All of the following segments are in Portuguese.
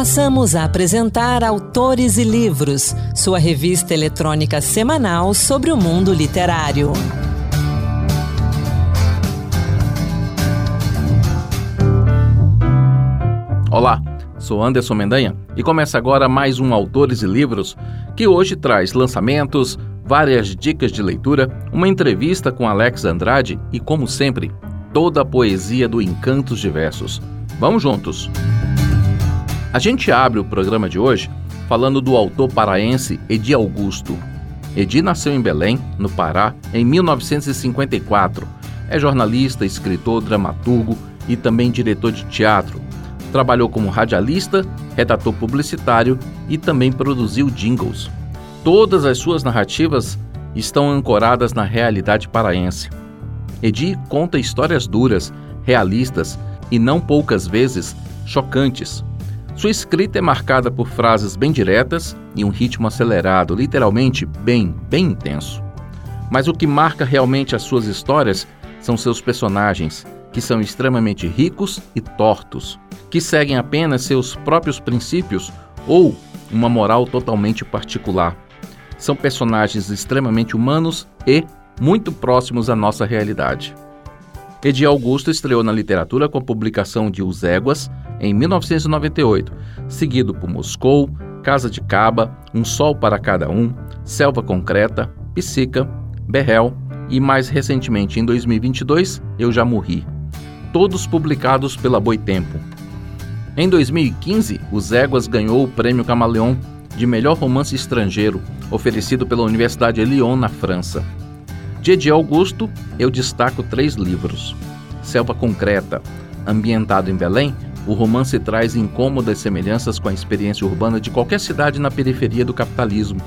Passamos a apresentar Autores e Livros, sua revista eletrônica semanal sobre o mundo literário. Olá, sou Anderson Mendanha e começa agora mais um Autores e Livros, que hoje traz lançamentos, várias dicas de leitura, uma entrevista com Alex Andrade e, como sempre, toda a poesia do Encantos Diversos. Vamos juntos! A gente abre o programa de hoje falando do autor paraense Edi Augusto. Edi nasceu em Belém, no Pará, em 1954. É jornalista, escritor, dramaturgo e também diretor de teatro. Trabalhou como radialista, redator publicitário e também produziu jingles. Todas as suas narrativas estão ancoradas na realidade paraense. Edi conta histórias duras, realistas e não poucas vezes chocantes. Sua escrita é marcada por frases bem diretas e um ritmo acelerado, literalmente bem, bem intenso. Mas o que marca realmente as suas histórias são seus personagens, que são extremamente ricos e tortos, que seguem apenas seus próprios princípios ou uma moral totalmente particular são personagens extremamente humanos e muito próximos à nossa realidade. Edi Augusto estreou na literatura com a publicação de Os Éguas, em 1998, seguido por Moscou, Casa de Caba, Um Sol para Cada Um, Selva Concreta, Psica, Berrel e, mais recentemente, em 2022, Eu Já Morri. Todos publicados pela Boitempo. Em 2015, Os Éguas ganhou o Prêmio Camaleão de melhor romance estrangeiro, oferecido pela Universidade de Lyon, na França. De Edi Augusto, eu destaco três livros. Selva Concreta, ambientado em Belém, o romance traz incômodas semelhanças com a experiência urbana de qualquer cidade na periferia do capitalismo,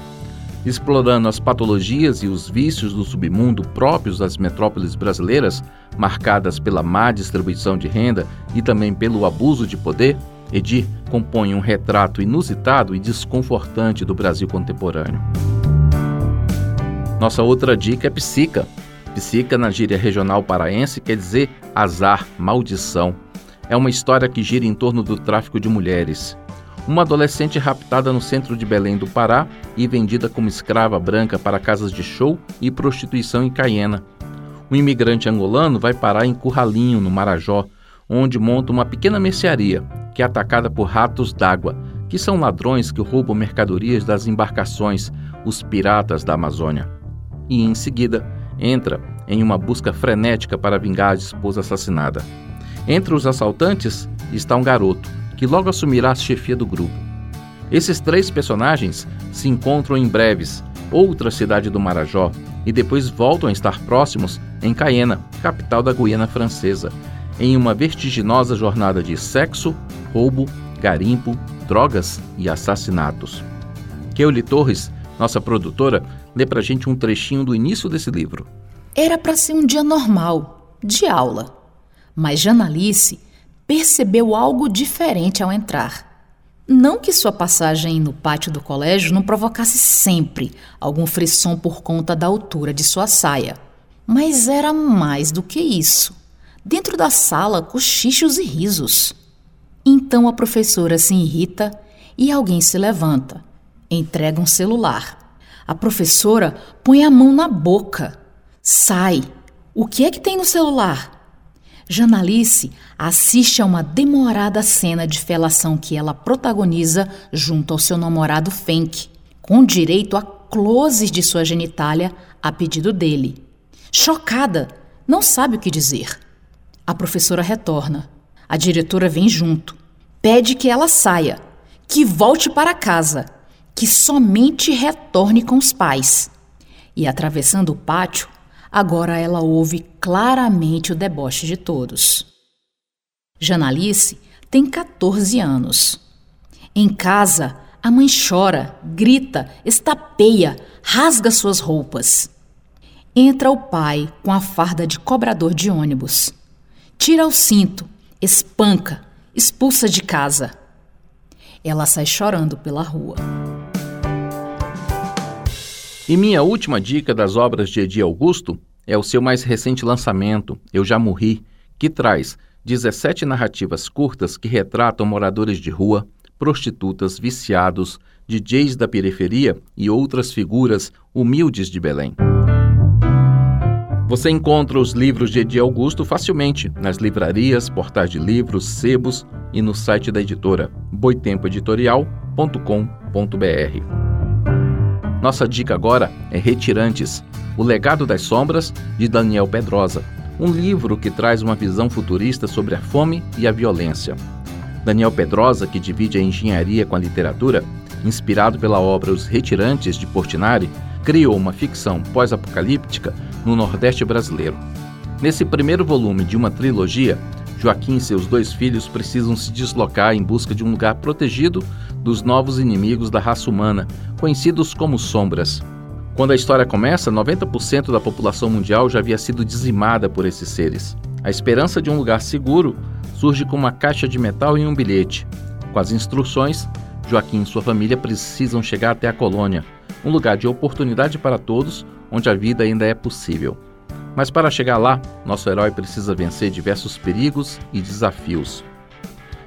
explorando as patologias e os vícios do submundo próprios das metrópoles brasileiras, marcadas pela má distribuição de renda e também pelo abuso de poder. Edi compõe um retrato inusitado e desconfortante do Brasil contemporâneo. Nossa outra dica é psica. Psica, na gíria regional paraense, quer dizer azar, maldição. É uma história que gira em torno do tráfico de mulheres. Uma adolescente raptada no centro de Belém do Pará e vendida como escrava branca para casas de show e prostituição em Caiena. Um imigrante angolano vai parar em Curralinho, no Marajó, onde monta uma pequena mercearia que é atacada por ratos d'água, que são ladrões que roubam mercadorias das embarcações, os piratas da Amazônia. E em seguida, entra em uma busca frenética para vingar a esposa assassinada. Entre os assaltantes está um garoto, que logo assumirá a chefia do grupo. Esses três personagens se encontram em breves, outra cidade do Marajó, e depois voltam a estar próximos em Cayena, capital da Guiana Francesa, em uma vertiginosa jornada de sexo, roubo, garimpo, drogas e assassinatos. Keuli Torres, nossa produtora, lê pra gente um trechinho do início desse livro. Era para ser um dia normal, de aula. Mas Janalice percebeu algo diferente ao entrar. Não que sua passagem no pátio do colégio não provocasse sempre algum frisson por conta da altura de sua saia, mas era mais do que isso. Dentro da sala, cochichos e risos. Então a professora se irrita e alguém se levanta. Entrega um celular. A professora põe a mão na boca. Sai. O que é que tem no celular? Janalice assiste a uma demorada cena de felação que ela protagoniza junto ao seu namorado Fenk, com direito a closes de sua genitália a pedido dele. Chocada, não sabe o que dizer. A professora retorna. A diretora vem junto. Pede que ela saia, que volte para casa, que somente retorne com os pais. E atravessando o pátio, agora ela ouve claramente o deboche de todos. Janalice tem 14 anos. Em casa, a mãe chora, grita, estapeia, rasga suas roupas. Entra o pai com a farda de cobrador de ônibus tira o cinto, espanca, expulsa de casa. Ela sai chorando pela rua. E minha última dica das obras de Edi Augusto é o seu mais recente lançamento, Eu Já Morri, que traz 17 narrativas curtas que retratam moradores de rua, prostitutas, viciados, DJs da periferia e outras figuras humildes de Belém. Você encontra os livros de Edi Augusto facilmente nas livrarias, portais de livros, sebos e no site da editora boitempoeditorial.com.br. Nossa dica agora é Retirantes, O Legado das Sombras, de Daniel Pedrosa, um livro que traz uma visão futurista sobre a fome e a violência. Daniel Pedrosa, que divide a engenharia com a literatura, inspirado pela obra Os Retirantes de Portinari, criou uma ficção pós-apocalíptica no Nordeste brasileiro. Nesse primeiro volume de uma trilogia, Joaquim e seus dois filhos precisam se deslocar em busca de um lugar protegido dos novos inimigos da raça humana, conhecidos como sombras. Quando a história começa, 90% da população mundial já havia sido dizimada por esses seres. A esperança de um lugar seguro surge com uma caixa de metal e um bilhete. Com as instruções, Joaquim e sua família precisam chegar até a colônia, um lugar de oportunidade para todos, onde a vida ainda é possível. Mas para chegar lá, nosso herói precisa vencer diversos perigos e desafios.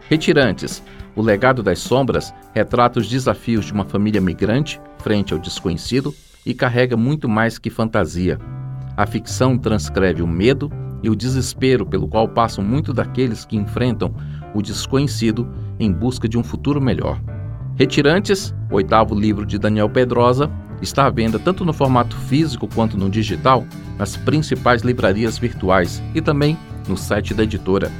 Retirantes, o legado das sombras retrata os desafios de uma família migrante frente ao desconhecido e carrega muito mais que fantasia. A ficção transcreve o medo e o desespero pelo qual passam muito daqueles que enfrentam o desconhecido em busca de um futuro melhor. Retirantes, oitavo livro de Daniel Pedrosa, está à venda tanto no formato físico quanto no digital nas principais livrarias virtuais e também no site da editora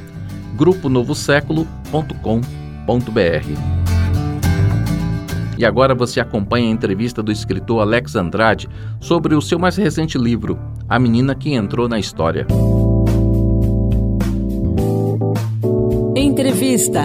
E agora você acompanha a entrevista do escritor Alex Andrade sobre o seu mais recente livro, A Menina que Entrou na História. Entrevista.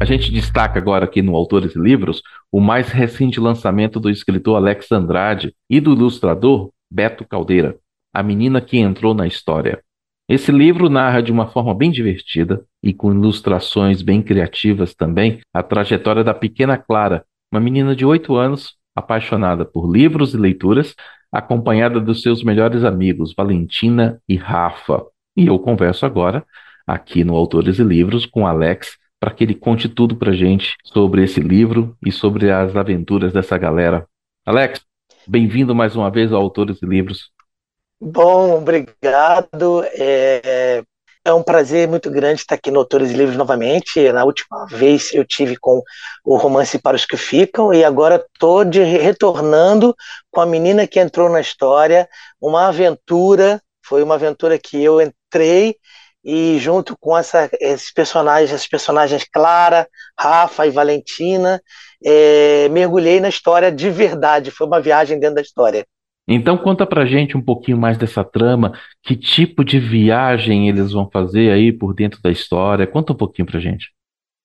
A gente destaca agora aqui no Autores e Livros o mais recente lançamento do escritor Alex Andrade e do ilustrador Beto Caldeira, A Menina que Entrou na História. Esse livro narra de uma forma bem divertida e com ilustrações bem criativas também a trajetória da pequena Clara, uma menina de 8 anos apaixonada por livros e leituras, acompanhada dos seus melhores amigos Valentina e Rafa. E eu converso agora aqui no Autores e Livros com Alex para que ele conte tudo para gente sobre esse livro e sobre as aventuras dessa galera. Alex, bem-vindo mais uma vez ao Autores e Livros. Bom, obrigado. É, é um prazer muito grande estar aqui no Autores Livros novamente. Na última vez eu tive com o romance Para os que Ficam e agora estou retornando com a menina que entrou na história, uma aventura. Foi uma aventura que eu entrei e junto com essa, esses personagens, esses personagens Clara, Rafa e Valentina, é, mergulhei na história de verdade. Foi uma viagem dentro da história. Então conta pra gente um pouquinho mais dessa trama, que tipo de viagem eles vão fazer aí por dentro da história. Conta um pouquinho pra gente.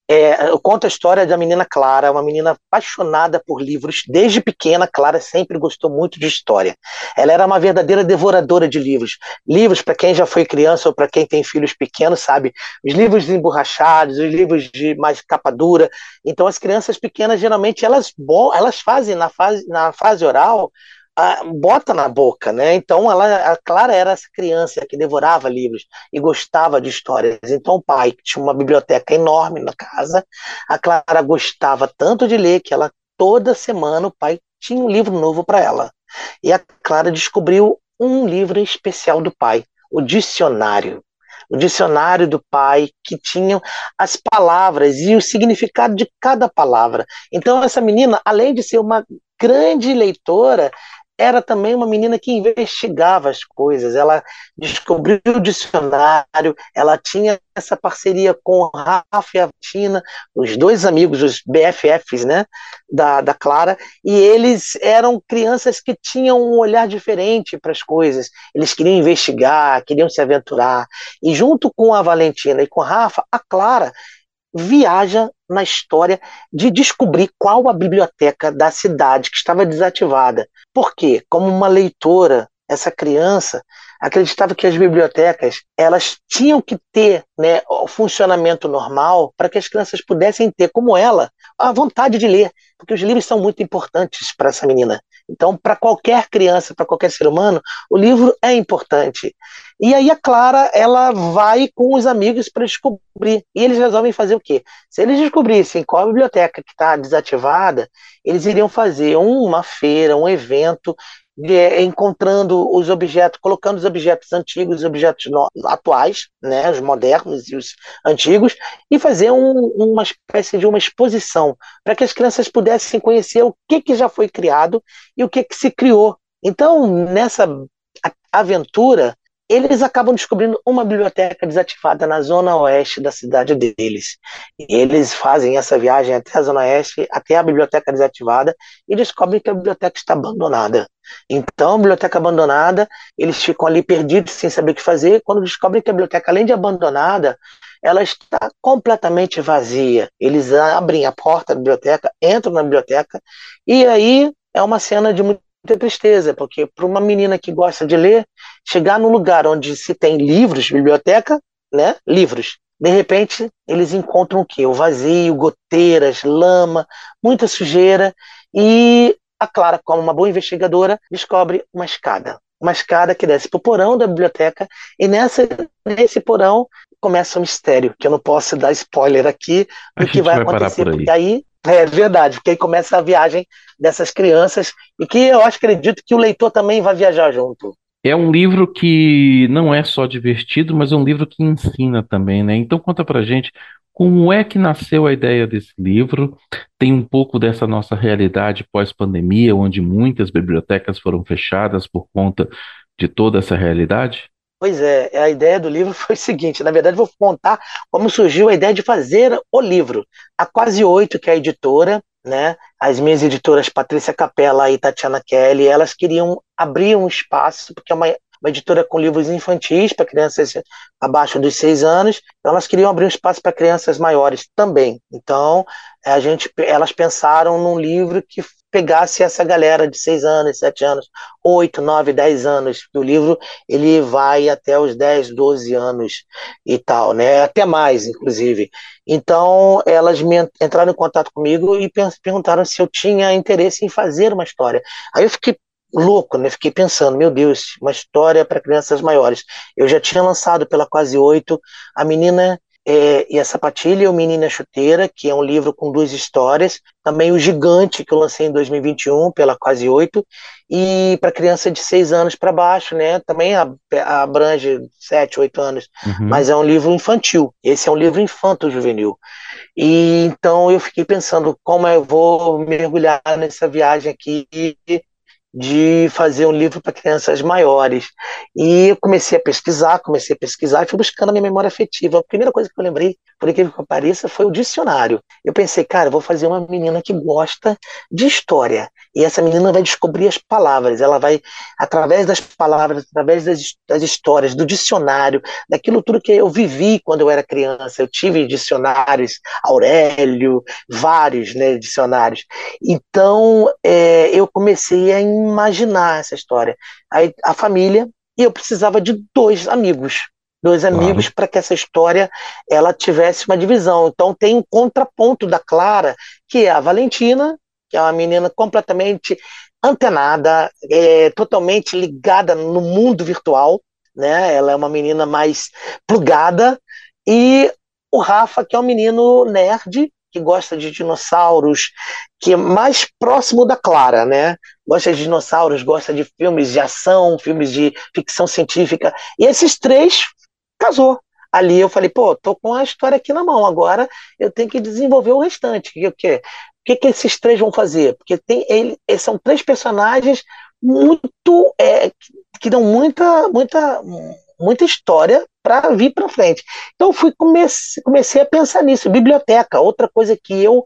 É, eu conto a história da menina Clara, uma menina apaixonada por livros. Desde pequena, Clara sempre gostou muito de história. Ela era uma verdadeira devoradora de livros. Livros, para quem já foi criança ou para quem tem filhos pequenos, sabe? Os livros emborrachados, os livros de mais capa dura. Então, as crianças pequenas, geralmente, elas, elas fazem na fase, na fase oral a, bota na boca, né? Então ela, a Clara era essa criança que devorava livros e gostava de histórias. Então o pai tinha uma biblioteca enorme na casa. A Clara gostava tanto de ler que ela toda semana o pai tinha um livro novo para ela. E a Clara descobriu um livro especial do pai, o dicionário. O dicionário do pai, que tinha as palavras e o significado de cada palavra. Então, essa menina, além de ser uma grande leitora, era também uma menina que investigava as coisas, ela descobriu o dicionário, ela tinha essa parceria com Rafa e a Tina, os dois amigos, os BFFs, né, da, da Clara, e eles eram crianças que tinham um olhar diferente para as coisas, eles queriam investigar, queriam se aventurar, e junto com a Valentina e com a Rafa, a Clara viaja na história de descobrir qual a biblioteca da cidade que estava desativada. Por quê? Como uma leitora, essa criança acreditava que as bibliotecas elas tinham que ter né, o funcionamento normal para que as crianças pudessem ter, como ela, a vontade de ler, porque os livros são muito importantes para essa menina. Então, para qualquer criança, para qualquer ser humano, o livro é importante. E aí a Clara, ela vai com os amigos para descobrir. E eles resolvem fazer o quê? Se eles descobrissem qual a biblioteca que está desativada, eles iriam fazer uma feira, um evento encontrando os objetos, colocando os objetos antigos, os objetos no, atuais, né, os modernos e os antigos, e fazer um, uma espécie de uma exposição para que as crianças pudessem conhecer o que, que já foi criado e o que, que se criou. Então, nessa aventura, eles acabam descobrindo uma biblioteca desativada na zona oeste da cidade deles. E eles fazem essa viagem até a zona oeste, até a biblioteca desativada, e descobrem que a biblioteca está abandonada. Então, a biblioteca abandonada, eles ficam ali perdidos, sem saber o que fazer. Quando descobrem que a biblioteca, além de abandonada, ela está completamente vazia. Eles abrem a porta da biblioteca, entram na biblioteca, e aí é uma cena de muito muita tristeza, porque para uma menina que gosta de ler, chegar num lugar onde se tem livros, biblioteca, né? Livros. De repente, eles encontram o quê? O vazio, goteiras, lama, muita sujeira. E a Clara, como uma boa investigadora, descobre uma escada. Uma escada que desce para o porão da biblioteca. E nessa, nesse porão começa o um mistério, que eu não posso dar spoiler aqui do que vai, vai acontecer. Porque aí é verdade, porque aí começa a viagem dessas crianças e que eu acredito que o leitor também vai viajar junto. É um livro que não é só divertido, mas é um livro que ensina também, né? Então conta pra gente como é que nasceu a ideia desse livro? Tem um pouco dessa nossa realidade pós-pandemia, onde muitas bibliotecas foram fechadas por conta de toda essa realidade? Pois é, a ideia do livro foi o seguinte: na verdade, vou contar como surgiu a ideia de fazer o livro. A Quase Oito, que é a editora, né, as minhas editoras Patrícia Capella e Tatiana Kelly, elas queriam abrir um espaço, porque é uma, uma editora com livros infantis para crianças abaixo dos seis anos, então elas queriam abrir um espaço para crianças maiores também. Então, a gente, elas pensaram num livro que pegasse essa galera de 6 anos, 7 anos, 8, 9, 10 anos, o livro ele vai até os 10, 12 anos e tal, né? Até mais, inclusive. Então, elas entraram em contato comigo e perguntaram se eu tinha interesse em fazer uma história. Aí eu fiquei louco, né? Fiquei pensando, meu Deus, uma história para crianças maiores. Eu já tinha lançado pela Quase Oito a menina é, e a Sapatilha e o Menina Chuteira, que é um livro com duas histórias. Também o Gigante, que eu lancei em 2021 pela Quase Oito. E para criança de seis anos para baixo, né? Também abrange sete, oito anos. Uhum. Mas é um livro infantil. Esse é um livro infanto-juvenil. E então eu fiquei pensando como eu vou mergulhar nessa viagem aqui de fazer um livro para crianças maiores. E eu comecei a pesquisar, comecei a pesquisar e fui buscando a minha memória afetiva. A primeira coisa que eu lembrei, por incrível que pareça, foi o dicionário. Eu pensei, cara, vou fazer uma menina que gosta de história. E essa menina vai descobrir as palavras, ela vai, através das palavras, através das, das histórias, do dicionário, daquilo tudo que eu vivi quando eu era criança. Eu tive dicionários, Aurélio, vários né, dicionários. Então, é, eu comecei a imaginar essa história. Aí, a família, e eu precisava de dois amigos dois amigos claro. para que essa história ela tivesse uma divisão. Então tem um contraponto da Clara, que é a Valentina, que é uma menina completamente antenada, é, totalmente ligada no mundo virtual, né? Ela é uma menina mais plugada e o Rafa, que é um menino nerd, que gosta de dinossauros, que é mais próximo da Clara, né? Gosta de dinossauros, gosta de filmes de ação, filmes de ficção científica. E esses três casou. Ali eu falei, pô, tô com a história aqui na mão, agora eu tenho que desenvolver o restante. O que, que, que esses três vão fazer? Porque tem ele, são três personagens muito é, que dão muita, muita, muita história para vir para frente. Então fui comecei, comecei a pensar nisso. Biblioteca, outra coisa que eu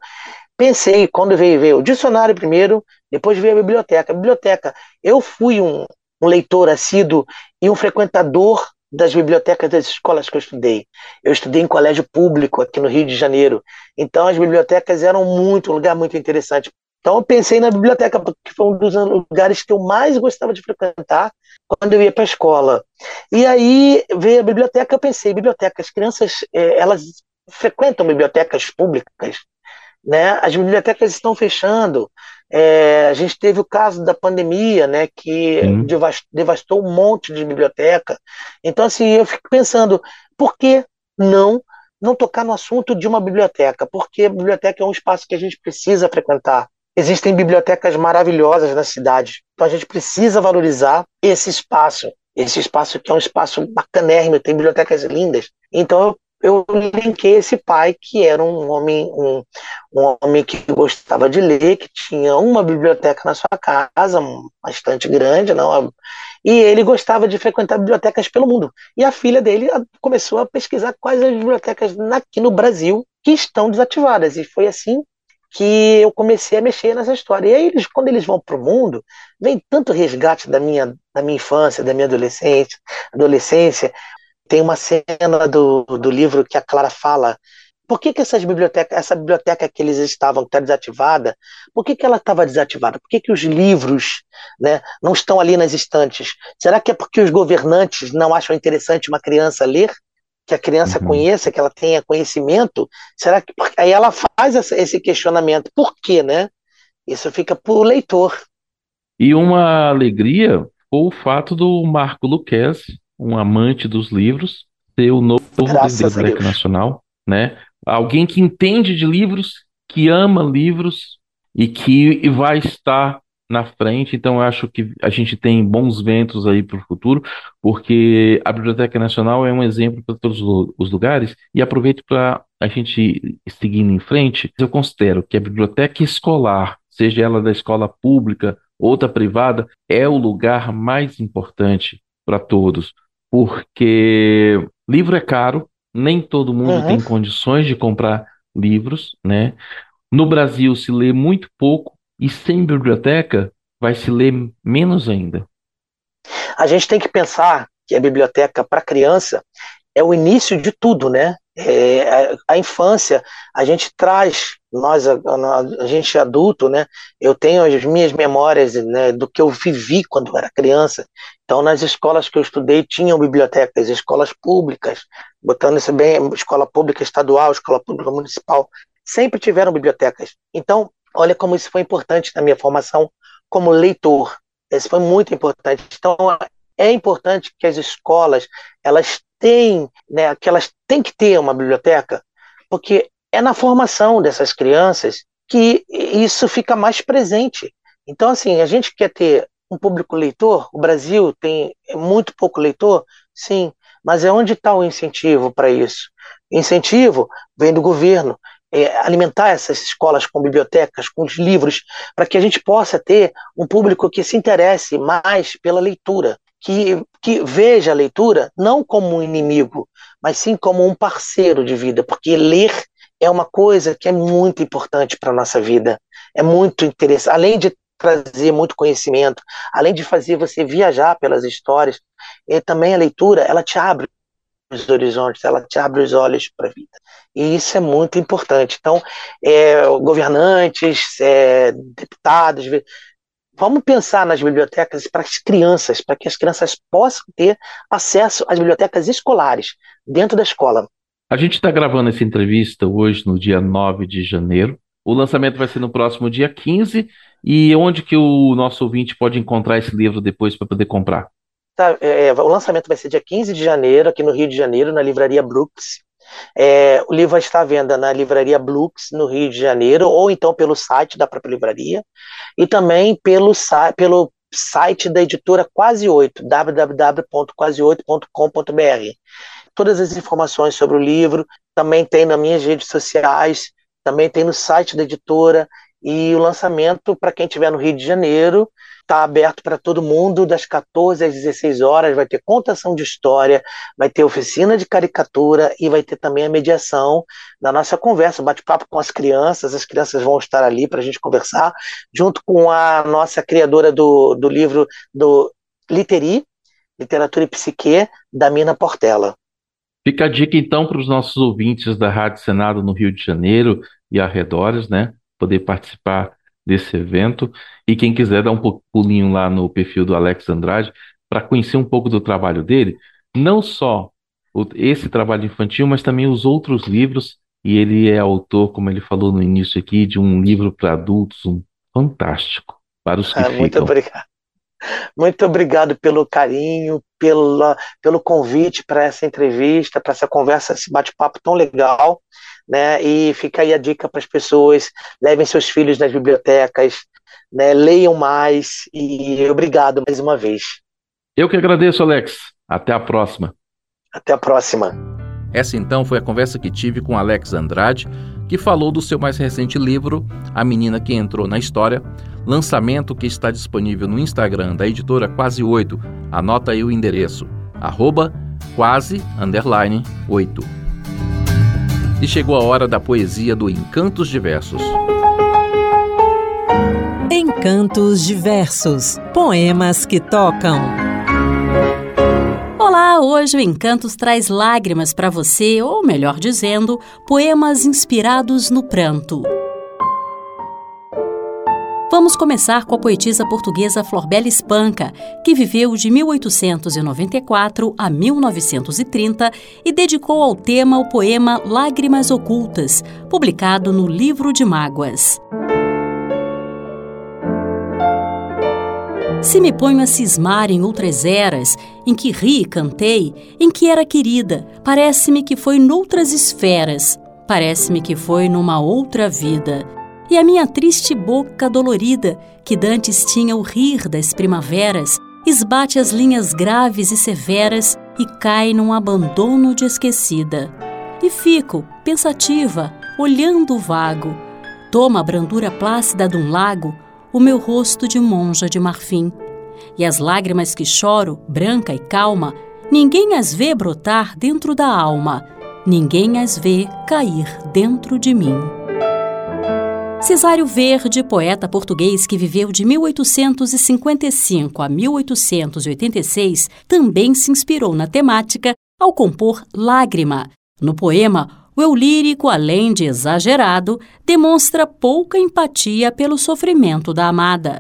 pensei quando veio, veio o dicionário primeiro, depois veio a biblioteca. Biblioteca, eu fui um, um leitor assíduo e um frequentador das bibliotecas das escolas que eu estudei. Eu estudei em colégio público aqui no Rio de Janeiro. Então as bibliotecas eram muito um lugar muito interessante. Então eu pensei na biblioteca porque foi um dos lugares que eu mais gostava de frequentar quando eu ia para a escola. E aí veio a biblioteca, eu pensei, biblioteca, as crianças, eh, elas frequentam bibliotecas públicas. né? As bibliotecas estão fechando. É, a gente teve o caso da pandemia, né, que uhum. devastou um monte de biblioteca. Então, assim, eu fico pensando, por que não não tocar no assunto de uma biblioteca? Porque a biblioteca é um espaço que a gente precisa frequentar. Existem bibliotecas maravilhosas na cidade, então a gente precisa valorizar esse espaço. Esse espaço que é um espaço bacanérrimo, tem bibliotecas lindas. Então eu linkei esse pai que era um homem um, um homem que gostava de ler que tinha uma biblioteca na sua casa bastante grande não e ele gostava de frequentar bibliotecas pelo mundo e a filha dele começou a pesquisar quais as bibliotecas aqui no Brasil que estão desativadas e foi assim que eu comecei a mexer nessa história. E aí, eles, quando eles vão para o mundo, vem tanto resgate da minha, da minha infância, da minha adolescência, adolescência, tem uma cena do, do livro que a Clara fala por que, que essas bibliotecas, essa biblioteca que eles estavam, que está desativada, por que, que ela estava desativada? Por que, que os livros né, não estão ali nas estantes? Será que é porque os governantes não acham interessante uma criança ler? Que a criança uhum. conheça, que ela tenha conhecimento? Será que. Aí ela faz esse questionamento. Por quê, né? Isso fica para o leitor. E uma alegria foi o fato do Marco Luquez um amante dos livros, ser o novo biblioteca nacional, né? Alguém que entende de livros, que ama livros e que vai estar na frente. Então, eu acho que a gente tem bons ventos aí para o futuro, porque a Biblioteca Nacional é um exemplo para todos os lugares. E aproveito para a gente seguindo em frente. Eu considero que a biblioteca escolar, seja ela da escola pública ou da privada, é o lugar mais importante para todos porque livro é caro, nem todo mundo uhum. tem condições de comprar livros, né? No Brasil se lê muito pouco e sem biblioteca vai se ler menos ainda. A gente tem que pensar que a biblioteca para criança é o início de tudo, né? É, a, a, infância, a gente traz, nós, a, a, gente adulto, né? Eu tenho as minhas memórias né, do que eu vivi quando era criança. Então, nas escolas que eu estudei, tinham bibliotecas, escolas públicas, botando isso bem, escola pública estadual, escola pública municipal, sempre tiveram bibliotecas. Então, olha como isso foi importante na minha formação como leitor. Isso foi muito importante. Então, é importante que as escolas elas têm, né, que elas têm que ter uma biblioteca, porque é na formação dessas crianças que isso fica mais presente. Então, assim, a gente quer ter um público leitor, o Brasil tem muito pouco leitor, sim, mas é onde está o incentivo para isso? incentivo vem do governo, é, alimentar essas escolas com bibliotecas, com os livros, para que a gente possa ter um público que se interesse mais pela leitura, que, que veja a leitura não como um inimigo, mas sim como um parceiro de vida, porque ler é uma coisa que é muito importante para a nossa vida, é muito interessante, além de trazer muito conhecimento, além de fazer você viajar pelas histórias, e também a leitura, ela te abre os horizontes, ela te abre os olhos para a vida. E isso é muito importante. Então, é, governantes, é, deputados, vamos pensar nas bibliotecas para as crianças, para que as crianças possam ter acesso às bibliotecas escolares dentro da escola. A gente está gravando essa entrevista hoje, no dia 9 de janeiro. O lançamento vai ser no próximo dia 15. E onde que o nosso ouvinte pode encontrar esse livro depois para poder comprar? Tá, é, é, o lançamento vai ser dia 15 de janeiro, aqui no Rio de Janeiro, na livraria Brooks. É, o livro vai estar à venda na livraria Brooks, no Rio de Janeiro, ou então pelo site da própria livraria, e também pelo, pelo site da editora Quase 8, www.quase8.com.br. Todas as informações sobre o livro também tem nas minhas redes sociais, também tem no site da editora, e o lançamento, para quem estiver no Rio de Janeiro, está aberto para todo mundo, das 14 às 16 horas. Vai ter contação de história, vai ter oficina de caricatura e vai ter também a mediação da nossa conversa, bate-papo com as crianças. As crianças vão estar ali para a gente conversar, junto com a nossa criadora do, do livro do Literi, Literatura e Psique, da Mina Portela. Fica a dica então para os nossos ouvintes da Rádio Senado no Rio de Janeiro e arredores, né? Poder participar desse evento. E quem quiser dar um pulinho lá no perfil do Alex Andrade para conhecer um pouco do trabalho dele, não só esse trabalho infantil, mas também os outros livros e ele é autor, como ele falou no início aqui, de um livro para adultos, um fantástico, para os que ah, Muito obrigado. Muito obrigado pelo carinho, pela, pelo convite para essa entrevista, para essa conversa, esse bate-papo tão legal. Né? E fica aí a dica para as pessoas: levem seus filhos nas bibliotecas, né? leiam mais. E obrigado mais uma vez. Eu que agradeço, Alex. Até a próxima. Até a próxima. Essa então foi a conversa que tive com Alex Andrade, que falou do seu mais recente livro, A Menina que Entrou na História, lançamento que está disponível no Instagram da editora Quase 8. Anota aí o endereço, arroba quase, underline, 8. E chegou a hora da poesia do Encantos Diversos. Encantos Diversos, poemas que tocam. Olá, hoje o Encantos traz lágrimas para você, ou melhor dizendo, poemas inspirados no pranto. Vamos começar com a poetisa portuguesa Florbela Espanca, que viveu de 1894 a 1930 e dedicou ao tema o poema Lágrimas Ocultas, publicado no Livro de Mágoas. Se me ponho a cismar em outras eras, em que ri e cantei, em que era querida, parece-me que foi noutras esferas, parece-me que foi numa outra vida. E a minha triste boca dolorida, que dantes tinha o rir das primaveras, esbate as linhas graves e severas e cai num abandono de esquecida. E fico, pensativa, olhando o vago. Toma a brandura plácida de um lago, o meu rosto de monja de marfim. E as lágrimas que choro, branca e calma, ninguém as vê brotar dentro da alma, ninguém as vê cair dentro de mim. Cesário Verde, poeta português que viveu de 1855 a 1886, também se inspirou na temática ao compor Lágrima. No poema, o eu lírico, além de exagerado, demonstra pouca empatia pelo sofrimento da amada.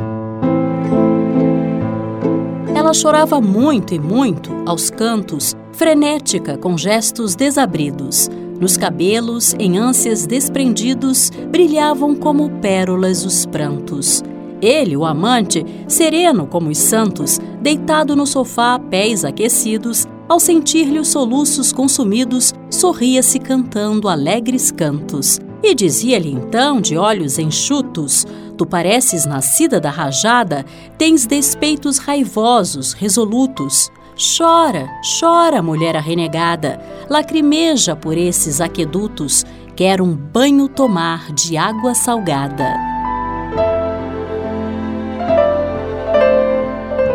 Ela chorava muito e muito, aos cantos, frenética, com gestos desabridos. Nos cabelos, em ânsias desprendidos, brilhavam como pérolas os prantos. Ele, o amante, sereno como os santos, deitado no sofá, pés aquecidos, ao sentir-lhe os soluços consumidos, sorria-se cantando alegres cantos. E dizia-lhe então, de olhos enxutos: Tu pareces nascida da rajada, tens despeitos raivosos, resolutos. Chora, chora, mulher arrenegada, lacrimeja por esses aquedutos, quer um banho tomar de água salgada.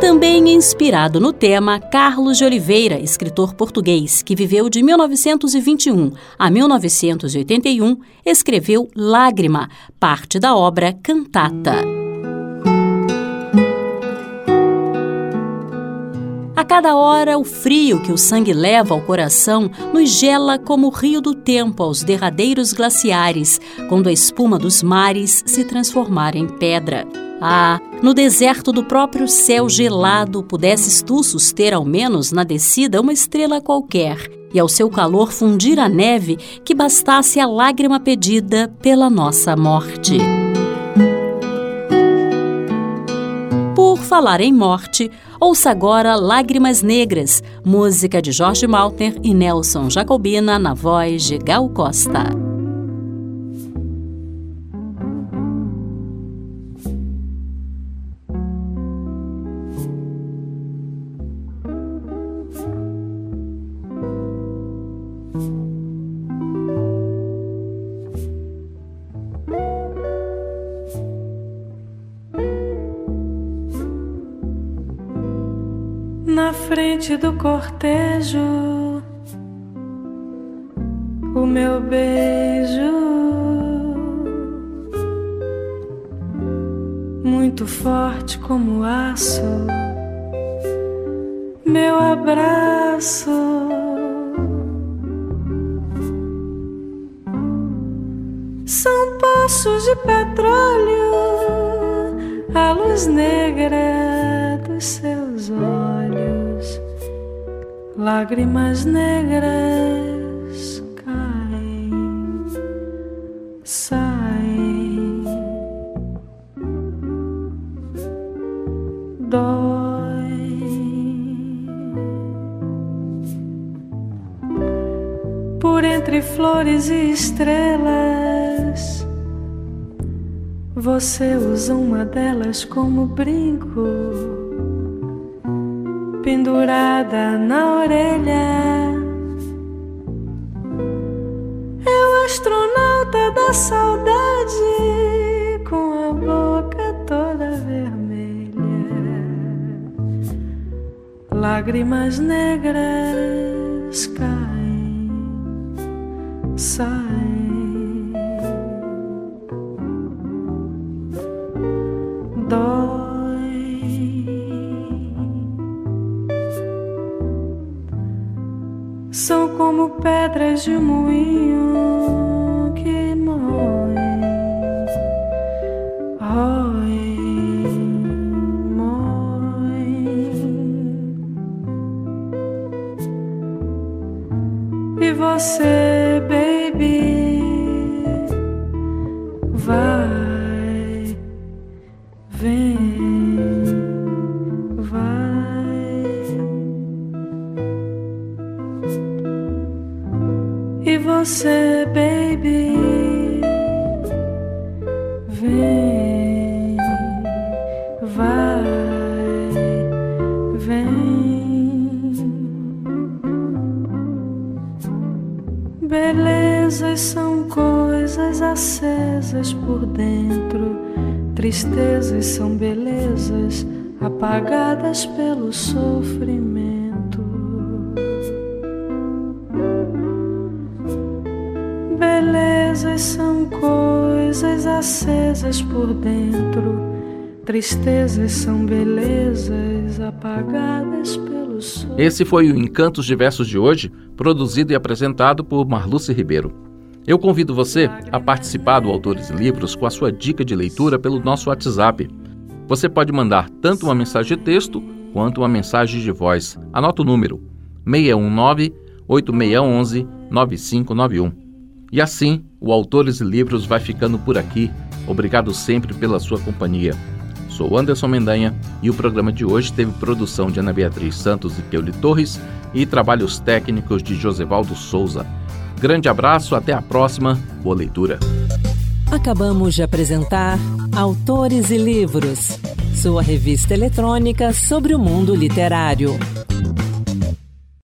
Também inspirado no tema, Carlos de Oliveira, escritor português, que viveu de 1921 a 1981, escreveu Lágrima, parte da obra Cantata. A cada hora, o frio que o sangue leva ao coração nos gela como o rio do tempo aos derradeiros glaciares, quando a espuma dos mares se transformar em pedra. Ah, no deserto do próprio céu gelado, pudesses tu suster ao menos na descida uma estrela qualquer, e ao seu calor fundir a neve que bastasse a lágrima pedida pela nossa morte. Por falar em morte, ouça agora Lágrimas Negras, música de Jorge Malter e Nelson Jacobina na voz de Gal Costa. Do cortejo, o meu beijo, muito forte como aço, meu abraço. São poços de petróleo, a luz negra dos seus olhos lágrimas negras caem, saem, dói. Por entre flores e estrelas, você usa uma delas como brinco pendurada na orelha. É o astronauta da saudade com a boca toda vermelha, lágrimas negras caem, saem. São como pedras de um moinho que moem, roem. E você, baby, vai, você, baby, vem, vai, vem. Belezas são coisas acesas por dentro, tristezas são belezas apagadas pelo sofrimento. Por dentro, tristezas são belezas apagadas pelo sol. Esse foi o Encantos Diversos de hoje, produzido e apresentado por Marluce Ribeiro. Eu convido você a participar do Autores e Livros com a sua dica de leitura pelo nosso WhatsApp. Você pode mandar tanto uma mensagem de texto quanto uma mensagem de voz. Anota o número 619 8611 9591. E assim, o Autores e Livros vai ficando por aqui. Obrigado sempre pela sua companhia. Sou Anderson Mendanha e o programa de hoje teve produção de Ana Beatriz Santos e Keuli Torres e trabalhos técnicos de Josevaldo Souza. Grande abraço, até a próxima. Boa leitura. Acabamos de apresentar Autores e Livros, sua revista eletrônica sobre o mundo literário.